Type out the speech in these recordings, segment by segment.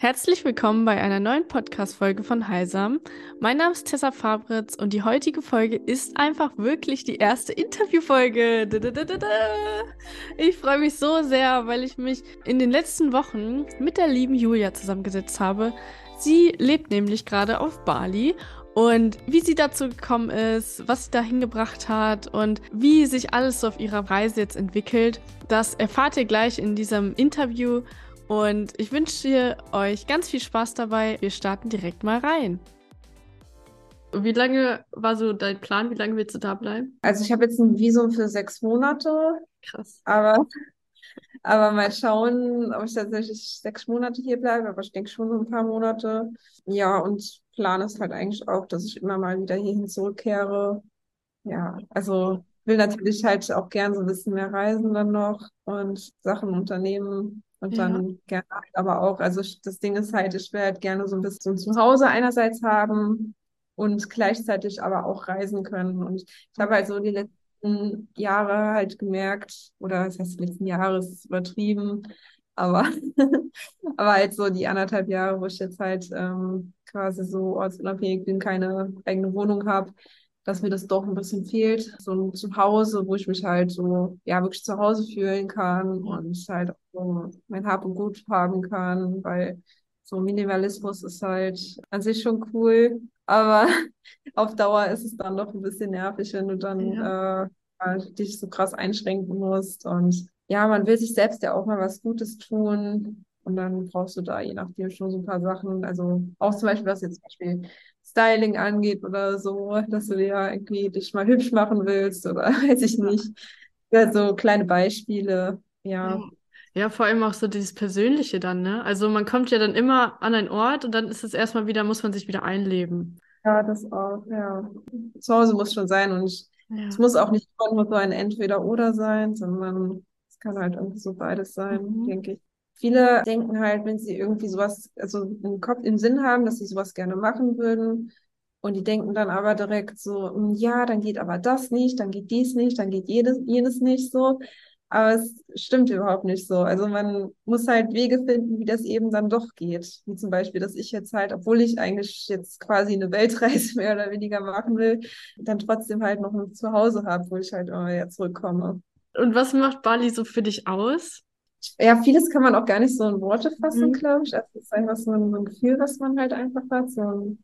Herzlich willkommen bei einer neuen Podcast-Folge von Heilsam. Mein Name ist Tessa Fabritz und die heutige Folge ist einfach wirklich die erste Interviewfolge. Ich freue mich so sehr, weil ich mich in den letzten Wochen mit der lieben Julia zusammengesetzt habe. Sie lebt nämlich gerade auf Bali und wie sie dazu gekommen ist, was sie da hingebracht hat und wie sich alles auf ihrer Reise jetzt entwickelt, das erfahrt ihr gleich in diesem Interview. Und ich wünsche euch ganz viel Spaß dabei. Wir starten direkt mal rein. Wie lange war so dein Plan? Wie lange willst du da bleiben? Also ich habe jetzt ein Visum für sechs Monate. Krass. Aber, aber mal schauen, ob ich tatsächlich sechs Monate hier bleibe. Aber ich denke schon so ein paar Monate. Ja, und Plan ist halt eigentlich auch, dass ich immer mal wieder hierhin zurückkehre. Ja, also will natürlich halt auch gern so ein bisschen mehr reisen dann noch und Sachen unternehmen. Und Ja. dann gerne halt aber auch, also ich- das Ding ist halt, ich will halt gerne so ein bisschen Zuhause einerseits haben und gleichzeitig aber auch reisen können. Und ich habe halt so die letzten Jahre halt gemerkt, oder das heißt die letzten Jahre, ist übertrieben, aber, aber halt so die anderthalb Jahre, wo ich jetzt halt ähm, quasi so ortsunabhängig bin, keine eigene Wohnung habe, dass mir das doch ein bisschen fehlt. So ein Zuhause, wo ich mich halt so, ja, wirklich zu Hause fühlen kann und halt auch so mein Hab und Gut haben kann, weil so Minimalismus ist halt an sich schon cool, aber auf Dauer ist es dann doch ein bisschen nervig, wenn du dann Ja. äh, halt dich so krass einschränken musst. Und ja, man will sich selbst ja auch mal was Gutes tun. Und dann brauchst du da je nachdem schon so ein paar Sachen. Also auch zum Beispiel, was jetzt zum Beispiel Styling angeht oder so, dass du dir irgendwie dich mal hübsch machen willst oder weiß ich nicht. Ja, so kleine Beispiele. Ja, Ja. Vor allem auch so dieses Persönliche dann, ne? Also man kommt ja dann immer an einen Ort und dann ist es erstmal wieder, muss man sich wieder einleben. ja, das auch, ja. Zu Hause muss schon sein und ich, es Ja. muss auch nicht immer nur so ein Entweder-Oder sein, sondern es kann halt irgendwie so beides sein, Mhm. denke ich. Viele denken halt, wenn sie irgendwie sowas, also im Kopf, im Sinn haben, dass sie sowas gerne machen würden. Und die denken dann aber direkt so, "Hm, ja, dann geht aber das nicht, dann geht dies nicht, dann geht jedes, jenes nicht so. Aber es stimmt überhaupt nicht so. Also man muss halt Wege finden, wie das eben dann doch geht. Wie zum Beispiel, dass ich jetzt halt, obwohl ich eigentlich jetzt quasi eine Weltreise mehr oder weniger machen will, dann trotzdem halt noch ein Zuhause habe, wo ich halt immer wieder zurückkomme. Und was macht Bali so für dich aus? Ja, vieles kann man auch gar nicht so in Worte fassen, Mhm. glaube ich. Also es ist einfach so ein, so ein Gefühl, was man halt einfach hat. So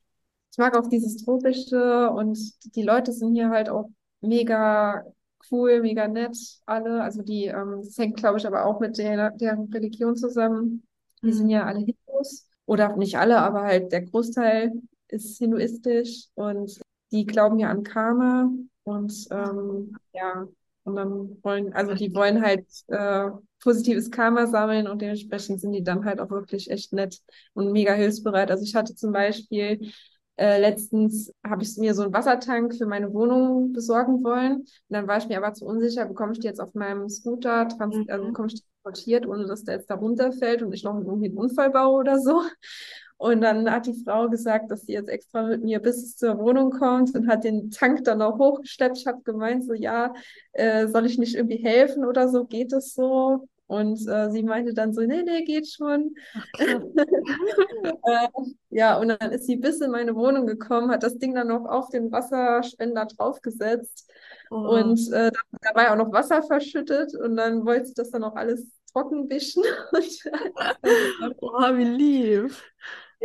ich mag auch dieses Tropische und die Leute sind hier halt auch mega cool, mega nett, alle. Also die, ähm, das hängt, glaube ich, aber auch mit der, deren Religion zusammen. Die sind Mhm. ja alle Hindus. Oder nicht alle, aber halt der Großteil ist hinduistisch und die glauben ja an Karma und ähm, ja, und dann wollen, also die wollen halt äh, positives Karma sammeln und dementsprechend sind die dann halt auch wirklich echt nett und mega hilfsbereit. Also ich hatte zum Beispiel äh, letztens habe ich mir so einen Wassertank für meine Wohnung besorgen wollen. Und dann war ich mir aber zu unsicher, bekomme ich die jetzt auf meinem Scooter, trans also Mhm. bekomme ich die transportiert, ohne dass der jetzt da runterfällt und ich noch irgendwie einen Unfall baue oder so. Und dann hat die Frau gesagt, dass sie jetzt extra mit mir bis zur Wohnung kommt und hat den Tank dann auch hochgeschleppt. Ich habe gemeint, so ja, äh, soll ich nicht irgendwie helfen oder so? Geht es so? Und äh, sie meinte dann so, nee, nee, geht schon. Äh, ja, und dann ist sie bis in meine Wohnung gekommen, hat das Ding dann noch auf den Wasserspender draufgesetzt Oh. und äh, da, da war ja auch noch Wasser verschüttet und dann wollte sie das dann auch alles trocken wischen. Oh, wie lieb.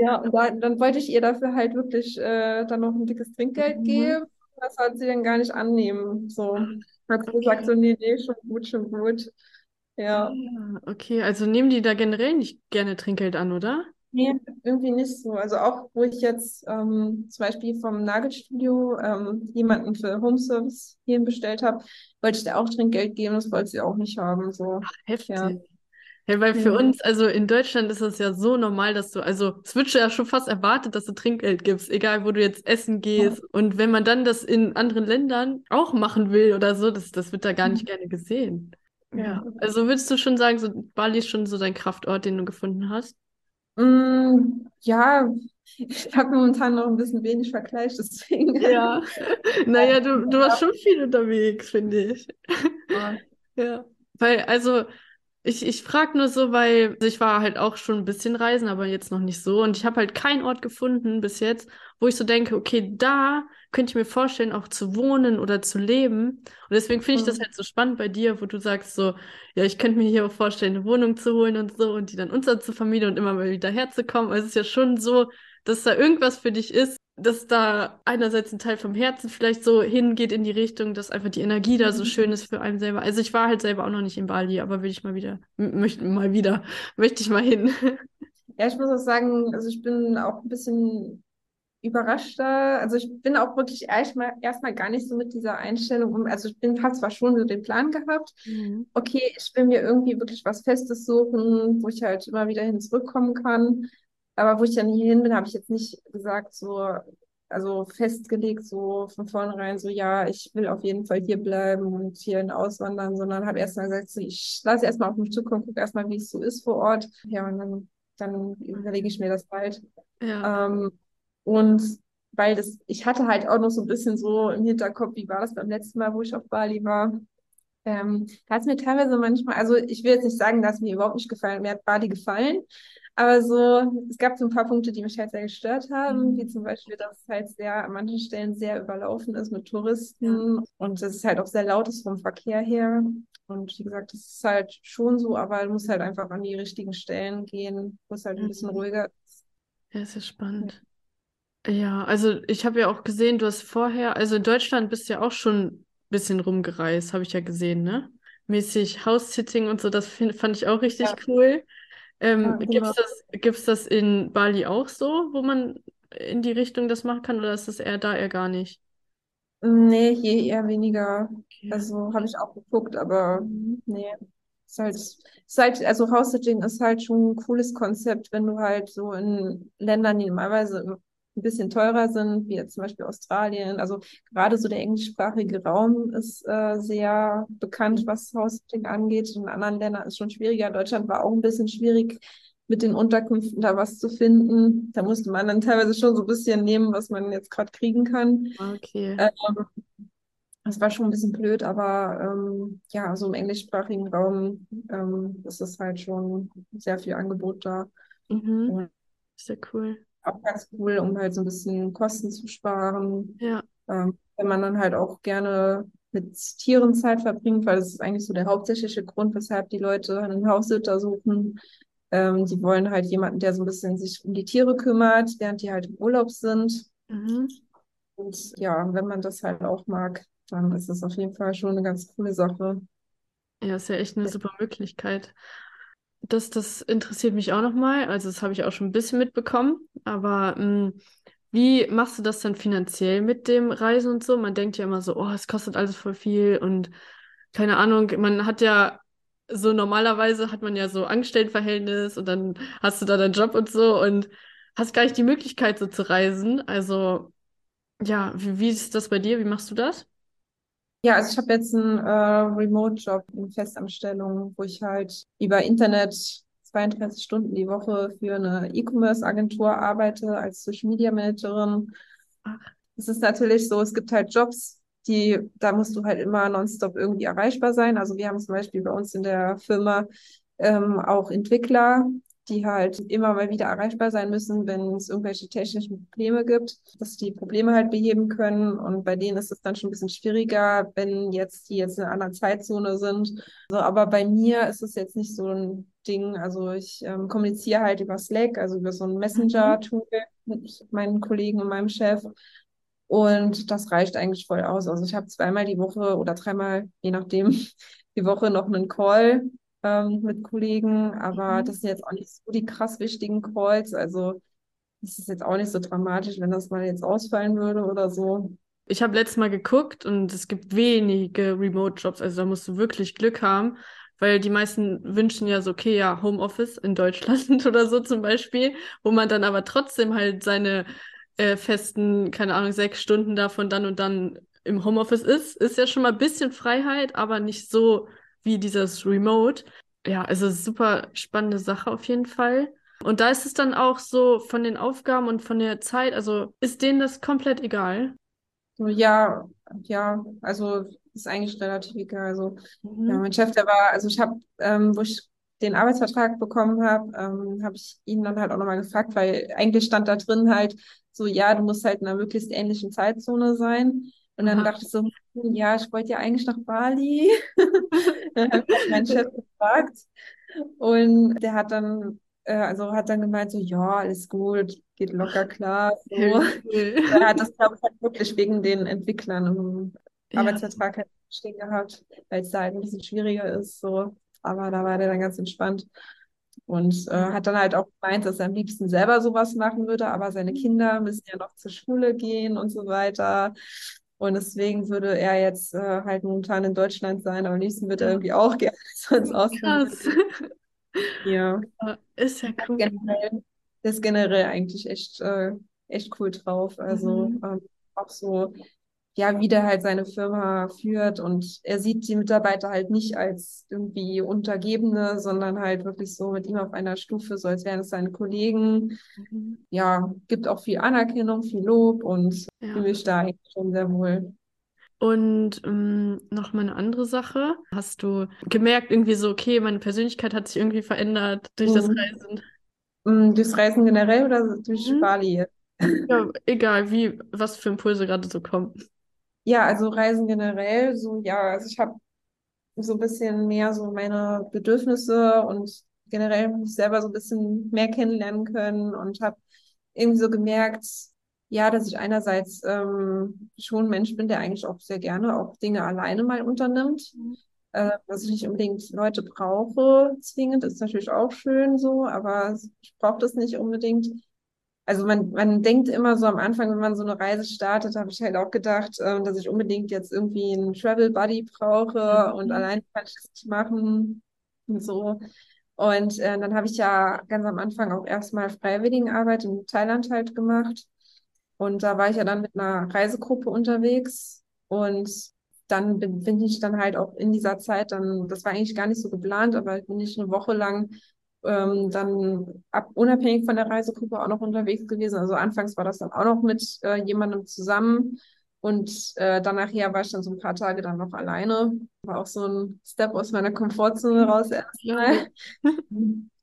Ja, und da, dann wollte ich ihr dafür halt wirklich äh, dann noch ein dickes Trinkgeld Mhm. geben. Das hat sie dann gar nicht annehmen. So hat sie gesagt, so, nee, nee, schon gut, schon gut. Ja. Ah, okay, also nehmen die da generell nicht gerne Trinkgeld an, oder? Nee, irgendwie nicht so. Also auch, wo ich jetzt ähm, zum Beispiel vom Nagelstudio ähm, jemanden für Homeservice hierhin bestellt habe, wollte ich da auch Trinkgeld geben, das wollte sie auch nicht haben. So, Heftig. ja. Ja, weil für Ja. uns, also in Deutschland ist es ja so normal, dass du, also es wird ja schon fast erwartet, dass du Trinkgeld gibst, egal wo du jetzt essen gehst. Und wenn man dann das in anderen Ländern auch machen will oder so, das, das wird da gar nicht gerne gesehen. Ja. Also würdest du schon sagen, so Bali ist schon so dein Kraftort, den du gefunden hast? Mm, ja, ich habe momentan noch ein bisschen wenig Vergleich, deswegen. Ja. Naja, du, du warst schon viel unterwegs, finde ich. Ja. Ja. Weil, also, Ich, ich frage nur so, weil ich war halt auch schon ein bisschen reisen, aber jetzt noch nicht so. Und ich habe halt keinen Ort gefunden bis jetzt, wo ich so denke, okay, da könnte ich mir vorstellen, auch zu wohnen oder zu leben. Und deswegen finde ich das Mhm. halt so spannend bei dir, wo du sagst so, ja, ich könnte mir hier auch vorstellen, eine Wohnung zu holen und so und die dann unter zu vermieten und immer mal wieder herzukommen. Also es ist ja schon so, dass da irgendwas für dich ist, dass da einerseits ein Teil vom Herzen vielleicht so hingeht in die Richtung, dass einfach die Energie da so schön ist für einen selber. Also ich war halt selber auch noch nicht in Bali, aber will ich mal wieder, möchte mal wieder, möchte ich mal hin. Ja, ich muss auch sagen, also ich bin auch ein bisschen überraschter. Also ich bin auch wirklich erstmal erstmal gar nicht so mit dieser Einstellung. Also ich bin, habe zwar schon so den Plan gehabt, Mhm. okay, ich will mir irgendwie wirklich was Festes suchen, wo ich halt immer wieder hin zurückkommen kann. Aber wo ich dann hier hin bin, habe ich jetzt nicht gesagt, so, also festgelegt, so von vornherein, so, ja, ich will auf jeden Fall hier bleiben und hierhin auswandern, sondern habe erst mal gesagt, so, ich lasse erst mal auf mich zukommen, gucke erst mal, wie es so ist vor Ort. Ja, und dann, dann überlege ich mir das halt. Ja. Ähm, und weil das, ich hatte halt auch noch so ein bisschen so im Hinterkopf, wie war das beim letzten Mal, wo ich auf Bali war. Ähm, da hat es mir teilweise manchmal, also ich will jetzt nicht sagen, dass mir überhaupt nicht gefallen, mir hat Bali gefallen, aber so, es gab so ein paar Punkte, die mich halt sehr gestört haben, wie Mhm. zum Beispiel, dass es halt sehr, an manchen Stellen sehr überlaufen ist mit Ja. Touristen und dass es halt auch sehr laut ist vom Verkehr her. Und wie gesagt, das ist halt schon so, aber du musst halt einfach an die richtigen Stellen gehen, wo es halt ein bisschen Mhm. ruhiger ist. Ja, ist ja Ja. spannend. Ja, also ich habe ja auch gesehen, du hast vorher, also in Deutschland bist du ja auch schon ein bisschen rumgereist, habe ich ja gesehen, ne? Mäßig House-Sitting und so, das find, fand ich auch richtig Ja, cool. Ähm, ja, gibt's genau. das, gibt's das in Bali auch so, wo man in die Richtung das machen kann, oder ist das eher da eher gar nicht? Nee, hier eher weniger. Okay. Also habe ich auch geguckt, aber Mhm. nee. Ist halt, ist halt, also House-Sitting ist halt schon ein cooles Konzept, wenn du halt so in Ländern, die normalerweise ein bisschen teurer sind, wie jetzt zum Beispiel Australien. Also gerade so der englischsprachige Raum ist äh, sehr bekannt, was House-Sitting angeht. In anderen Ländern ist es schon schwieriger. Deutschland war auch ein bisschen schwierig, mit den Unterkünften da was zu finden. Da musste man dann teilweise schon so ein bisschen nehmen, was man jetzt gerade kriegen kann. Okay. Ähm, das war schon ein bisschen blöd, aber ähm, ja, also im englischsprachigen Raum ähm, ist es halt schon sehr viel Angebot da. Mhm. Und ja cool. Auch ganz cool, um halt so ein bisschen Kosten zu sparen. Ja. Ähm, wenn man dann halt auch gerne mit Tieren Zeit verbringt, weil das ist eigentlich so der hauptsächliche Grund, weshalb die Leute einen Haussitter suchen. Ähm, die wollen halt jemanden, der so ein bisschen sich um die Tiere kümmert, während die halt im Urlaub sind. Mhm. Und ja, wenn man das halt auch mag, dann ist das auf jeden Fall schon eine ganz coole Sache. Ja, ist ja echt eine super Möglichkeit. Das, das interessiert mich auch nochmal. Also, das habe ich auch schon ein bisschen mitbekommen. Aber mh, wie machst du das dann finanziell mit dem Reisen und so? Man denkt ja immer so, oh, es kostet alles voll viel und keine Ahnung, man hat ja so normalerweise hat man ja so Angestelltenverhältnis und dann hast du da deinen Job und so und hast gar nicht die Möglichkeit so zu reisen. Also, ja, wie, wie ist das bei dir? Wie machst du das? Ja, also ich habe jetzt einen äh, Remote-Job in Festanstellung, wo ich halt über Internet 32 Stunden die Woche für eine E-Commerce-Agentur arbeite als Social Media Managerin. Ach, Es ist natürlich so, es gibt halt Jobs, die, da musst du halt immer nonstop irgendwie erreichbar sein. Also wir haben zum Beispiel bei uns in der Firma ähm, auch Entwickler, die halt immer mal wieder erreichbar sein müssen, wenn es irgendwelche technischen Probleme gibt, dass die Probleme halt beheben können. Und bei denen ist es dann schon ein bisschen schwieriger, wenn jetzt die jetzt in einer anderen Zeitzone sind. Also, aber bei mir ist es jetzt nicht so ein Ding. Also ich ähm, kommuniziere halt über Slack, also über so ein mhm. Messenger-Tool mit meinen Kollegen und meinem Chef. Und das reicht eigentlich voll aus. Also ich habe zweimal die Woche oder dreimal, je nachdem, die Woche noch einen Call ähm, mit Kollegen, aber Mhm. das sind jetzt auch nicht so die krass wichtigen Calls. Also das ist jetzt auch nicht so dramatisch, wenn das mal jetzt ausfallen würde oder so. Ich habe letztes Mal geguckt und es gibt wenige Remote-Jobs. Also da musst du wirklich Glück haben, weil die meisten wünschen ja so, okay, ja, Homeoffice in Deutschland oder so zum Beispiel, wo man dann aber trotzdem halt seine äh, festen, keine Ahnung, sechs Stunden davon dann und dann im Homeoffice ist. Ist ja schon mal ein bisschen Freiheit, aber nicht so wie dieses Remote. Ja, also super spannende Sache auf jeden Fall. Und da ist es dann auch so von den Aufgaben und von der Zeit, also ist denen das komplett egal? Ja, ja, also ist eigentlich relativ egal. Also ja, Mhm. mein Chef, der war, also ich habe, ähm, wo ich den Arbeitsvertrag bekommen habe, ähm, habe ich ihn dann halt auch nochmal gefragt, weil eigentlich stand da drin halt so, ja, du musst halt in einer möglichst ähnlichen Zeitzone sein. Und dann Aha. dachte ich so, hm, ja, ich wollte ja eigentlich nach Bali. dann meinen Chef gefragt. Und der hat dann, äh, also hat dann gemeint, so, ja, alles gut, geht locker klar. So. Er hat das, glaube ich, halt wirklich wegen den Entwicklern im Ja. Arbeitsvertrag halt stehen gehabt, weil es da halt ein bisschen schwieriger ist. So. Aber da war der dann ganz entspannt. Und äh, hat dann halt auch gemeint, dass er am liebsten selber sowas machen würde, aber seine Kinder müssen ja noch zur Schule gehen und so weiter. Und deswegen würde er jetzt äh, halt momentan in Deutschland sein, aber am liebsten würde er irgendwie auch gerne ins Ausland. Ja, Ist ja cool. generell, der ist generell eigentlich echt, äh, echt cool drauf. Also Mhm. ähm, auch so, ja, wie der halt seine Firma führt und er sieht die Mitarbeiter halt nicht als irgendwie Untergebene, sondern halt wirklich so mit ihm auf einer Stufe, so als wären es seine Kollegen. Mhm. Ja, gibt auch viel Anerkennung, viel Lob und Ja. fühle mich da eigentlich schon sehr wohl. Und ähm, noch mal eine andere Sache. Hast du gemerkt, irgendwie so, okay, meine Persönlichkeit hat sich irgendwie verändert durch das Mhm. Reisen? Mm, Durchs Reisen generell oder durch Mhm. Bali? Ja, egal, wie, was für Impulse gerade so kommen. Ja, also Reisen generell, so ja, also ich habe so ein bisschen mehr so meine Bedürfnisse und generell mich selber so ein bisschen mehr kennenlernen können und habe irgendwie so gemerkt, ja, dass ich einerseits ähm, schon ein Mensch bin, der eigentlich auch sehr gerne auch Dinge alleine mal unternimmt. Äh, dass ich nicht unbedingt Leute brauche, zwingend, ist natürlich auch schön so, aber ich brauche das nicht unbedingt. Also man, man denkt immer so am Anfang, wenn man so eine Reise startet, habe ich halt auch gedacht, ähm, dass ich unbedingt jetzt irgendwie einen Travel Buddy brauche und Mhm. allein kann ich das nicht machen und so. Und äh, dann habe ich ja ganz am Anfang auch erstmal Freiwilligenarbeit in Thailand halt gemacht. Und da war ich ja dann mit einer Reisegruppe unterwegs und dann bin, bin ich dann halt auch in dieser Zeit dann, das war eigentlich gar nicht so geplant, aber bin ich eine Woche lang ähm, dann ab, unabhängig von der Reisegruppe auch noch unterwegs gewesen. Also anfangs war das dann auch noch mit äh, jemandem zusammen und äh, dann nachher war ich dann so ein paar Tage dann noch alleine. War auch so ein Step aus meiner Komfortzone raus erstmal.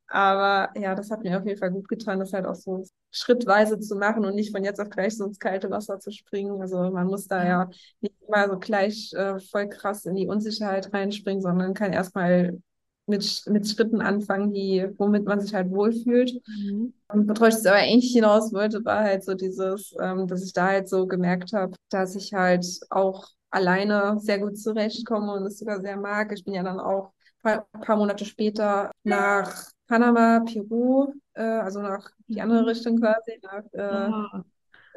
Aber ja, das hat mir auf jeden Fall gut getan, das halt auch so schrittweise zu machen und nicht von jetzt auf gleich so ins kalte Wasser zu springen. Also man muss da Ja. nicht immer so gleich äh, voll krass in die Unsicherheit reinspringen, sondern kann erstmal mit, mit Schritten anfangen, die, womit man sich halt wohlfühlt. Mhm. Und worauf ich jetzt aber eigentlich hinaus wollte, war halt so dieses, ähm, dass ich da halt so gemerkt habe, dass ich halt auch alleine sehr gut zurechtkomme und es sogar sehr mag. Ich bin ja dann auch ein paar, paar Monate später nach Panama, Peru, äh, also nach die andere Mhm. Richtung quasi, nach äh,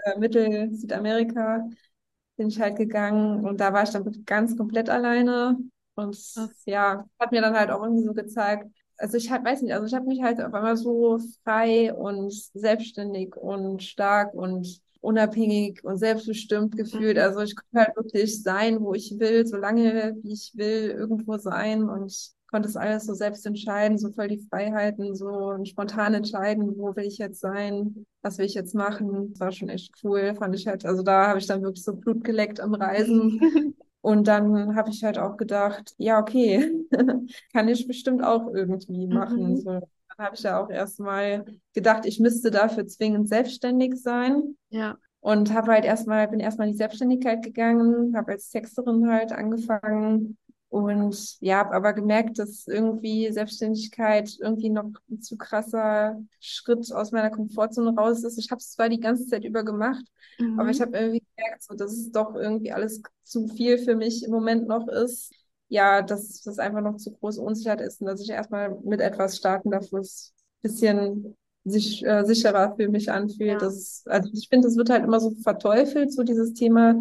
äh, Mittel, Südamerika bin ich halt gegangen und da war ich dann ganz komplett alleine und krass. ja, hat mir dann halt auch irgendwie so gezeigt, also ich halt, weiß nicht, also ich habe mich halt auf einmal so frei und selbstständig und stark und unabhängig und selbstbestimmt gefühlt. Mhm. Also ich konnte halt wirklich sein, wo ich will, so lange wie ich will, irgendwo sein und konnte es alles so selbst entscheiden, so voll die Freiheiten, so spontan entscheiden, wo will ich jetzt sein, was will ich jetzt machen. Das war schon echt cool, fand ich halt. Also da habe ich dann wirklich so Blut geleckt am Reisen. Und dann habe ich halt auch gedacht, ja, okay, kann ich bestimmt auch irgendwie machen. Mhm. So, dann habe ich ja auch erstmal gedacht, ich müsste dafür zwingend selbstständig sein. Ja. Und habe halt erstmal, bin erstmal in die Selbstständigkeit gegangen, habe als Texterin halt angefangen und ja, habe aber gemerkt, dass irgendwie Selbstständigkeit irgendwie noch ein zu krasser Schritt aus meiner Komfortzone raus ist. Ich habe es zwar die ganze Zeit über gemacht, aber ich Mhm. habe irgendwie gemerkt, so, dass es doch irgendwie alles zu viel für mich im Moment noch ist. Ja, dass das einfach noch zu große Unsicherheit ist und dass ich erstmal mit etwas starten darf, wo es ein bisschen sich äh, sicherer für mich anfühlt. Ja. Das also ich finde, es wird halt immer so verteufelt, so dieses Thema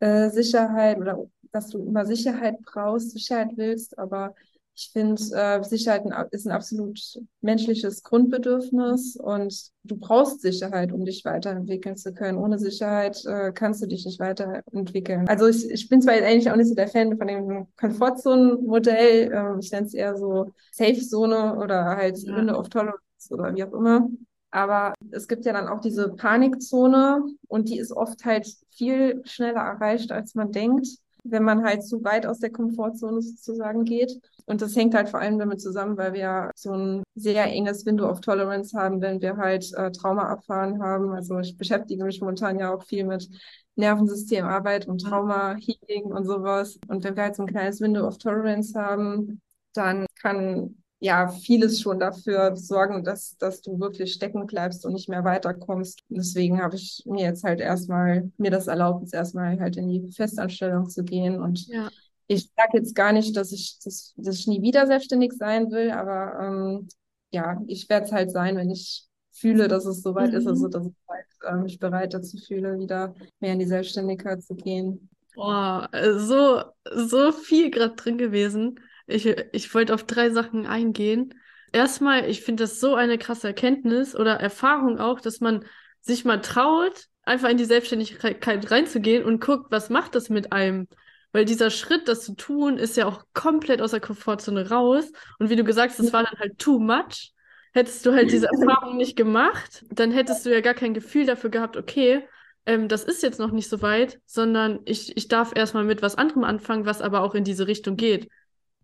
äh, Sicherheit oder dass du immer Sicherheit brauchst, Sicherheit willst, aber ich finde, äh, Sicherheit ist ein absolut menschliches Grundbedürfnis und du brauchst Sicherheit, um dich weiterentwickeln zu können. Ohne Sicherheit äh, kannst du dich nicht weiterentwickeln. Also ich, ich bin zwar jetzt eigentlich auch nicht so der Fan von dem Komfortzone-Modell, ähm, ich nenne es eher so Safe-Zone oder halt Ja. Window of Tolerance oder wie auch immer. Aber es gibt ja dann auch diese Panikzone und die ist oft halt viel schneller erreicht, als man denkt. Wenn man halt zu weit aus der Komfortzone sozusagen geht. Und das hängt halt vor allem damit zusammen, weil wir so ein sehr enges Window of Tolerance haben, wenn wir halt äh, Trauma erfahren haben. Also ich beschäftige mich momentan ja auch viel mit Nervensystemarbeit und Trauma-Healing und sowas. Und wenn wir halt so ein kleines Window of Tolerance haben, dann kann ja vieles schon dafür sorgen, dass, dass du wirklich stecken bleibst und nicht mehr weiterkommst. Deswegen habe ich mir jetzt halt erstmal, mir das erlaubt, jetzt erstmal halt in die Festanstellung zu gehen. Und ja. ich sage jetzt gar nicht, dass ich, dass, dass ich nie wieder selbstständig sein will, aber ähm, ja, ich werde es halt sein, wenn ich fühle, dass es soweit mhm. ist, also dass ich halt, äh, mich bereit dazu fühle, wieder mehr in die Selbstständigkeit zu gehen. Boah, so, so viel gerade drin gewesen. Ich, ich wollte auf drei Sachen eingehen. Erstmal, ich finde das so eine krasse Erkenntnis oder Erfahrung auch, dass man sich mal traut, einfach in die Selbstständigkeit reinzugehen und guckt, was macht das mit einem. Weil dieser Schritt, das zu tun, ist ja auch komplett aus der Komfortzone raus. Und wie du gesagt hast, das war dann halt too much. Hättest du halt diese Erfahrung nicht gemacht, dann hättest du ja gar kein Gefühl dafür gehabt, okay, ähm, das ist jetzt noch nicht so weit, sondern ich, ich darf erstmal mit was anderem anfangen, was aber auch in diese Richtung geht.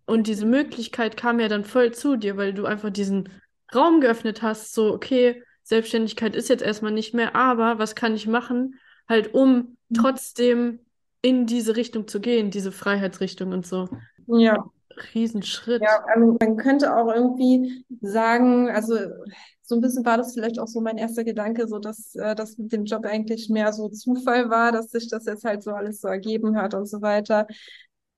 Und diese Möglichkeit kam ja dann voll zu dir, weil du einfach diesen Raum geöffnet hast, so, okay, Selbstständigkeit ist jetzt erstmal nicht mehr, aber was kann ich machen, halt um mhm. trotzdem in diese Richtung zu gehen, diese Freiheitsrichtung und so. Ja. Riesenschritt. Ja, also man könnte auch irgendwie sagen, also so ein bisschen war das vielleicht auch so mein erster Gedanke, so dass äh, das mit dem Job eigentlich mehr so Zufall war, dass sich das jetzt halt so alles so ergeben hat und so weiter.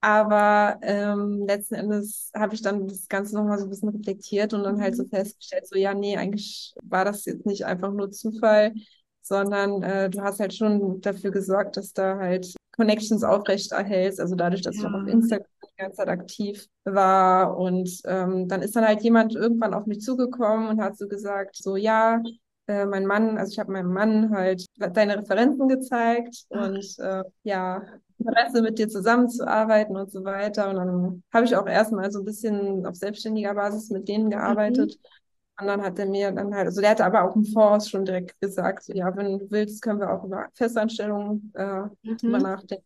Aber ähm, letzten Endes habe ich dann das Ganze nochmal so ein bisschen reflektiert und dann halt so mhm. festgestellt, so ja, nee, eigentlich war das jetzt nicht einfach nur Zufall, sondern äh, du hast halt schon dafür gesorgt, dass da halt Connections aufrecht erhältst, also dadurch, dass ja. ich auch auf Instagram die ganze Zeit aktiv war. Und ähm, dann ist dann halt jemand irgendwann auf mich zugekommen und hat so gesagt, so ja, äh, mein Mann, also ich habe meinem Mann halt deine Referenzen gezeigt und äh, ja, Interesse mit dir zusammenzuarbeiten und so weiter. Und dann habe ich auch erstmal so ein bisschen auf selbstständiger Basis mit denen gearbeitet. Mhm. Und dann hat er mir dann halt, also der hatte aber auch im Voraus schon direkt gesagt, so, ja, wenn du willst, können wir auch über Festanstellungen äh, mhm. drüber nachdenken.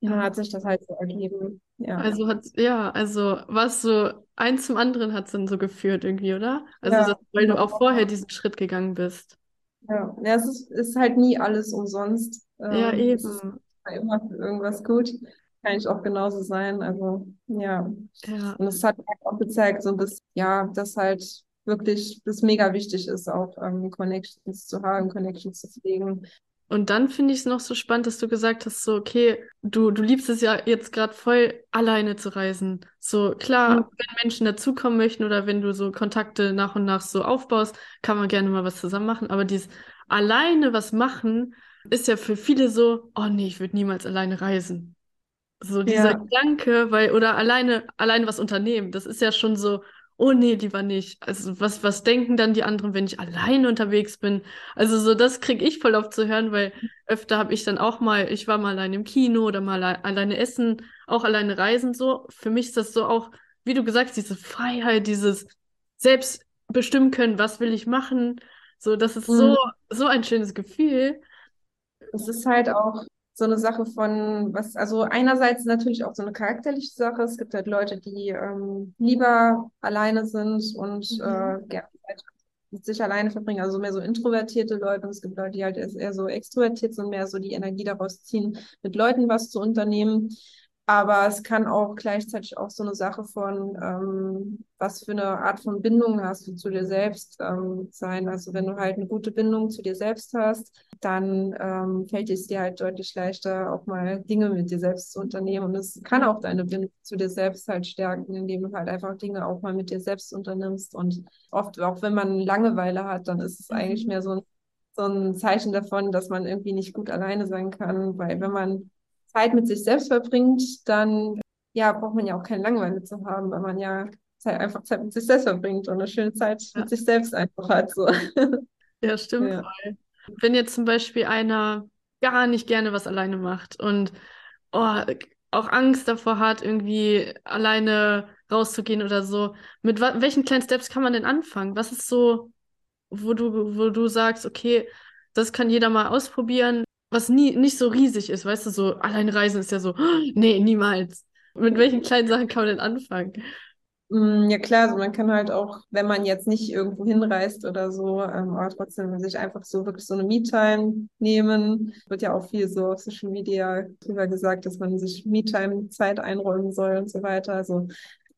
Ja. Dann hat sich das halt so ergeben. Ja. Also hat, ja, also was so eins zum anderen hat es dann so geführt irgendwie, oder? Also ja, das, weil du auch vorher diesen Schritt gegangen bist. Ja, ja es ist, ist halt nie alles umsonst. Ja, ähm, eben. immer für irgendwas gut. Kann ich auch genauso sein. Also, ja. ja. Und es hat auch gezeigt, so bisschen, ja, dass halt wirklich das mega wichtig ist, auch ähm, Connections zu haben, Connections zu pflegen. Und dann finde ich es noch so spannend, dass du gesagt hast, so, okay, du, du liebst es ja jetzt gerade voll, alleine zu reisen. So, klar, mhm. wenn Menschen dazukommen möchten oder wenn du so Kontakte nach und nach so aufbaust, kann man gerne mal was zusammen machen. Aber dieses alleine was machen, ist ja für viele so, oh nee, ich würde niemals alleine reisen. So dieser ja. Gedanke, weil, oder alleine, alleine was unternehmen, das ist ja schon so, oh nee, lieber nicht. Also was, was denken dann die anderen, wenn ich alleine unterwegs bin? Also so, das kriege ich voll oft zu hören, weil öfter habe ich dann auch mal, ich war mal alleine im Kino oder mal alleine essen, auch alleine reisen so. Für mich ist das so auch, wie du gesagt hast, diese Freiheit, dieses selbst bestimmen können, was will ich machen. So, das ist mhm. so, so ein schönes Gefühl. Es ist halt auch so eine Sache von, was, also einerseits natürlich auch so eine charakterliche Sache. Es gibt halt Leute, die ähm, lieber alleine sind und mhm. äh, gerne mit sich alleine verbringen, also mehr so introvertierte Leute. Und es gibt Leute, die halt eher so extrovertiert sind, mehr so die Energie daraus ziehen, mit Leuten was zu unternehmen. Aber es kann auch gleichzeitig auch so eine Sache von, ähm, was für eine Art von Bindung hast du zu dir selbst ähm, sein. Also wenn du halt eine gute Bindung zu dir selbst hast, dann ähm, fällt es dir halt deutlich leichter, auch mal Dinge mit dir selbst zu unternehmen. Und es kann auch deine Bindung zu dir selbst halt stärken, indem du halt einfach Dinge auch mal mit dir selbst unternimmst. Und oft, auch wenn man Langeweile hat, dann ist es mhm. eigentlich mehr so ein, so ein Zeichen davon, dass man irgendwie nicht gut alleine sein kann. Weil wenn man Zeit mit sich selbst verbringt, dann ja, braucht man ja auch keine Langeweile zu haben, weil man ja Zeit, einfach Zeit mit sich selbst verbringt und eine schöne Zeit ja. mit sich selbst einfach hat. So. Ja, stimmt ja. Wenn jetzt zum Beispiel einer gar nicht gerne was alleine macht und oh, auch Angst davor hat, irgendwie alleine rauszugehen oder so, mit welchen kleinen Steps kann man denn anfangen? Was ist so, wo du, wo du sagst, okay, das kann jeder mal ausprobieren, was nie, nicht so riesig ist, weißt du, so allein reisen ist ja so, nee, niemals. Mit welchen kleinen Sachen kann man denn anfangen? Mm, Ja klar, also man kann halt auch, wenn man jetzt nicht irgendwo hinreist oder so, ähm, aber trotzdem sich einfach so wirklich so eine Me-Time nehmen. Wird ja auch viel so auf Social Media drüber gesagt, dass man sich Me-Time-Zeit einräumen soll und so weiter. Also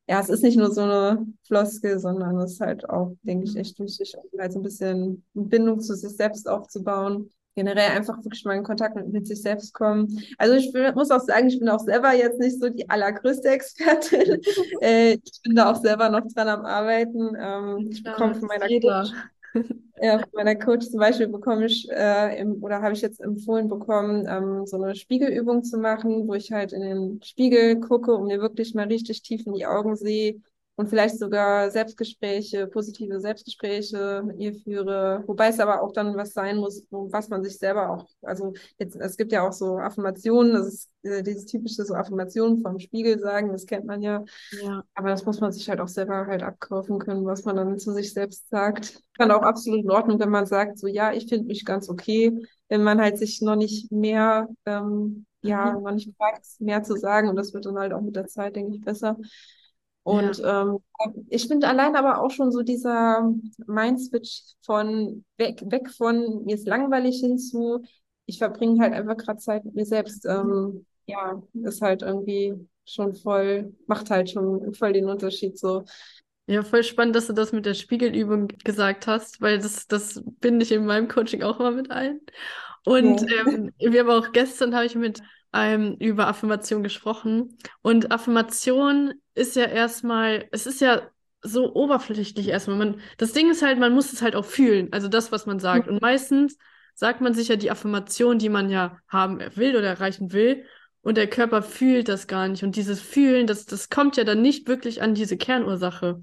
ja, es ist nicht nur so eine Floskel, sondern es ist halt auch, denke ich, echt wichtig, um halt so ein bisschen eine Bindung zu sich selbst aufzubauen. Generell einfach wirklich mal in Kontakt mit, mit sich selbst kommen. Also ich bin, muss auch sagen, ich bin auch selber jetzt nicht so die allergrößte Expertin. äh, ich bin da auch selber noch dran am Arbeiten. Ähm, ich bekomme von meiner. Coach ja, von meiner Coach zum Beispiel bekomme ich äh, im, oder habe ich jetzt empfohlen bekommen, ähm, so eine Spiegelübung zu machen, wo ich halt in den Spiegel gucke und mir wirklich mal richtig tief in die Augen sehe und vielleicht sogar Selbstgespräche, positive Selbstgespräche mit ihr führe. Wobei es aber auch dann was sein muss, was man sich selber auch, also jetzt, es gibt ja auch so Affirmationen, das ist äh, dieses typische so Affirmationen vom Spiegel sagen, das kennt man ja. Ja. Aber das muss man sich halt auch selber halt abkaufen können, was man dann zu sich selbst sagt. Kann auch absolut in Ordnung, wenn man sagt, so ja, ich finde mich ganz okay, wenn man halt sich noch nicht mehr, ähm, ja, Mhm. noch nicht wagt, mehr zu sagen. Und das wird dann halt auch mit der Zeit, denke ich, besser. Ja. Und ähm, ich finde allein aber auch schon so dieser Mindswitch von weg, weg von mir ist langweilig hin zu, ich verbringe halt einfach gerade Zeit mit mir selbst. Ähm, ja, ist halt irgendwie schon voll, macht halt schon voll den Unterschied so. Ja, voll spannend, dass du das mit der Spiegelübung gesagt hast, weil das, das binde ich in meinem Coaching auch immer mit ein. Und Ja. ähm, wir haben auch gestern habe ich mit einem über Affirmation gesprochen. Und Affirmation ist ja erstmal, es ist ja so oberflächlich erstmal. Man, das Ding ist halt, man muss es halt auch fühlen, also das, was man sagt. Und meistens sagt man sich ja die Affirmation, die man ja haben will oder erreichen will. Und der Körper fühlt das gar nicht. Und dieses Fühlen, das, das kommt ja dann nicht wirklich an diese Kernursache.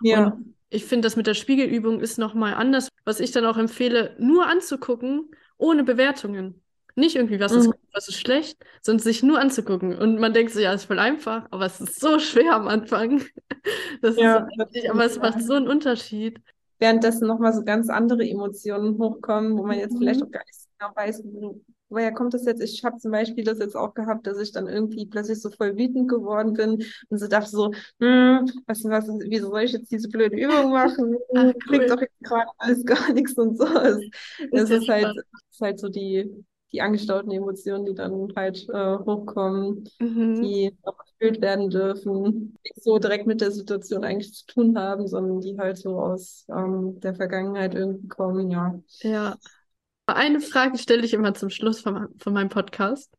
Ja. Und ich finde, das mit der Spiegelübung ist nochmal anders, was ich dann auch empfehle, nur anzugucken, ohne Bewertungen. Nicht irgendwie, was ist Mhm. gut, was ist schlecht, sondern sich nur anzugucken. Und man denkt sich, ja, ist voll einfach, aber es ist so schwer am Anfang. Das ist so Ja, heftig, aber es macht so einen Unterschied. währenddessen nochmal so ganz andere Emotionen hochkommen, wo man jetzt vielleicht auch Mhm. gar nicht genau weiß, wo- woher kommt das jetzt? Ich habe zum Beispiel das jetzt auch gehabt, dass ich dann irgendwie plötzlich so voll wütend geworden bin und so dachte so, hm, was, was, wieso soll ich jetzt diese blöde Übung machen? Ach, Bringt cool. doch jetzt gerade alles gar nichts und so. Es, Das ist ist halt, ist halt so die, die angestauten Emotionen, die dann halt äh, hochkommen Mhm. die auch gefühlt werden dürfen, nicht so direkt mit der Situation eigentlich zu tun haben, sondern die halt so aus ähm, der Vergangenheit irgendwie kommen, ja. Ja. Eine Frage stelle ich immer zum Schluss von, von meinem Podcast.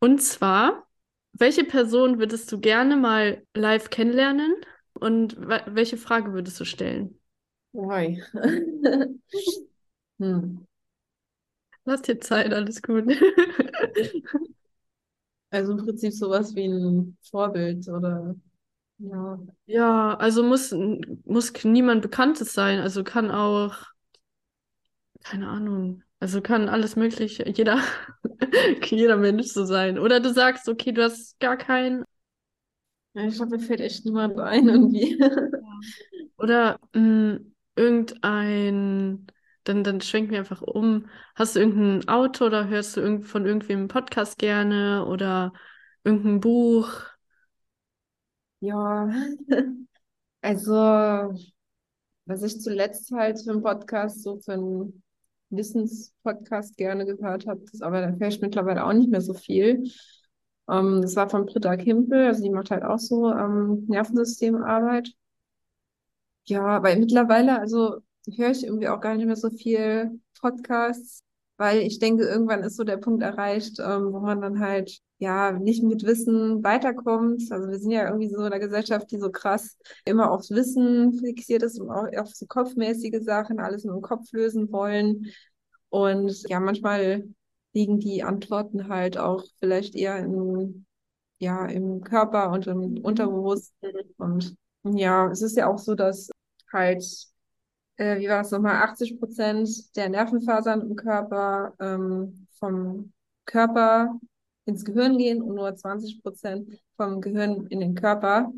Und zwar, welche Person würdest du gerne mal live kennenlernen? Und welche Frage würdest du stellen? Oi. Hm. Lass dir Zeit, alles gut. Also im Prinzip sowas wie ein Vorbild oder ja. Ja, also muss, muss niemand Bekanntes sein. Also kann auch, keine Ahnung, also kann alles Mögliche, jeder, jeder Mensch so sein. Oder du sagst, okay, du hast gar keinen. Ja, Ich glaube, mir fällt echt niemand ein irgendwie. Oder mh, irgendein, dann, dann schwenken wir einfach um. Hast du irgendein Auto oder hörst du irgend, von irgendwem einen Podcast gerne oder irgendein Buch? Ja, also was ich zuletzt halt für einen Podcast, so für einen Wissenspodcast gerne gehört habe, das aber da höre ich mittlerweile auch nicht mehr so viel. Ähm, das war von Britta Kimpel, also die macht halt auch so ähm, Nervensystemarbeit. Ja, weil mittlerweile, also höre ich irgendwie auch gar nicht mehr so viel Podcasts, weil ich denke, irgendwann ist so der Punkt erreicht, ähm, wo man dann halt ja nicht mit Wissen weiterkommt. Also wir sind ja irgendwie so in einer Gesellschaft, die so krass immer aufs Wissen fixiert ist und auch auf so kopfmäßige Sachen, alles nur im Kopf lösen wollen. Und ja, manchmal liegen die Antworten halt auch vielleicht eher im, ja, im Körper und im Unterbewussten. Und ja, es ist ja auch so, dass halt, äh, wie war es nochmal, 80 Prozent der Nervenfasern im Körper ähm, vom Körper ins Gehirn gehen und nur 20 Prozent vom Gehirn in den Körper.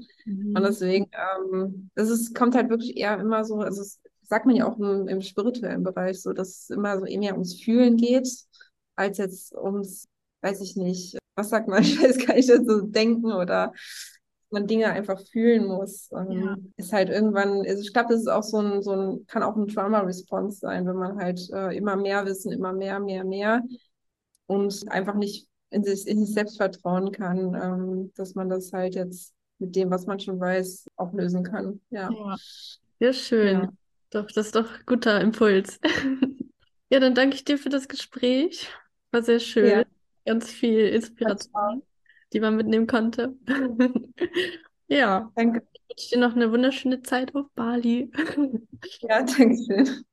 Und Mhm. deswegen, ähm, es ist, kommt halt wirklich eher immer so, also es sagt man ja auch im, im spirituellen Bereich so, dass es immer so eher ums Fühlen geht. als jetzt ums, weiß ich nicht, was sagt man, ich weiß gar nicht, so denken oder man Dinge einfach fühlen muss. Ähm, ja. Ist halt irgendwann, also ich glaube, das ist auch so ein, so ein, kann auch ein Trauma-Response sein, wenn man halt äh, immer mehr wissen, immer mehr, mehr, mehr und einfach nicht in sich, in sich selbst vertrauen kann, ähm, dass man das halt jetzt mit dem, was man schon weiß, auch lösen kann. Ja. Ja, ja schön. Ja. Doch, das ist doch guter Impuls. ja, dann danke ich dir für das Gespräch. War sehr schön. Ja. Ganz viel Inspiration, die man mitnehmen konnte. ja. Danke. Ich wünsche dir noch eine wunderschöne Zeit auf Bali. ja, danke schön.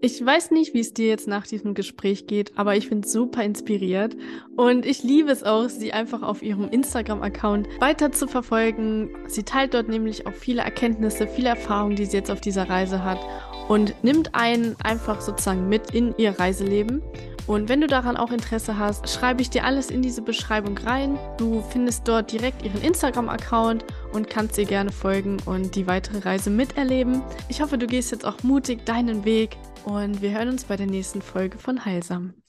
Ich weiß nicht, wie es dir jetzt nach diesem Gespräch geht, aber ich bin super inspiriert und ich liebe es auch, sie einfach auf ihrem Instagram-Account weiter zu verfolgen. Sie teilt dort nämlich auch viele Erkenntnisse, viele Erfahrungen, die sie jetzt auf dieser Reise hat und nimmt einen einfach sozusagen mit in ihr Reiseleben. Und wenn du daran auch Interesse hast, schreibe ich dir alles in diese Beschreibung rein. Du findest dort direkt ihren Instagram-Account und kannst ihr gerne folgen und die weitere Reise miterleben. Ich hoffe, du gehst jetzt auch mutig deinen Weg und wir hören uns bei der nächsten Folge von Heilsam.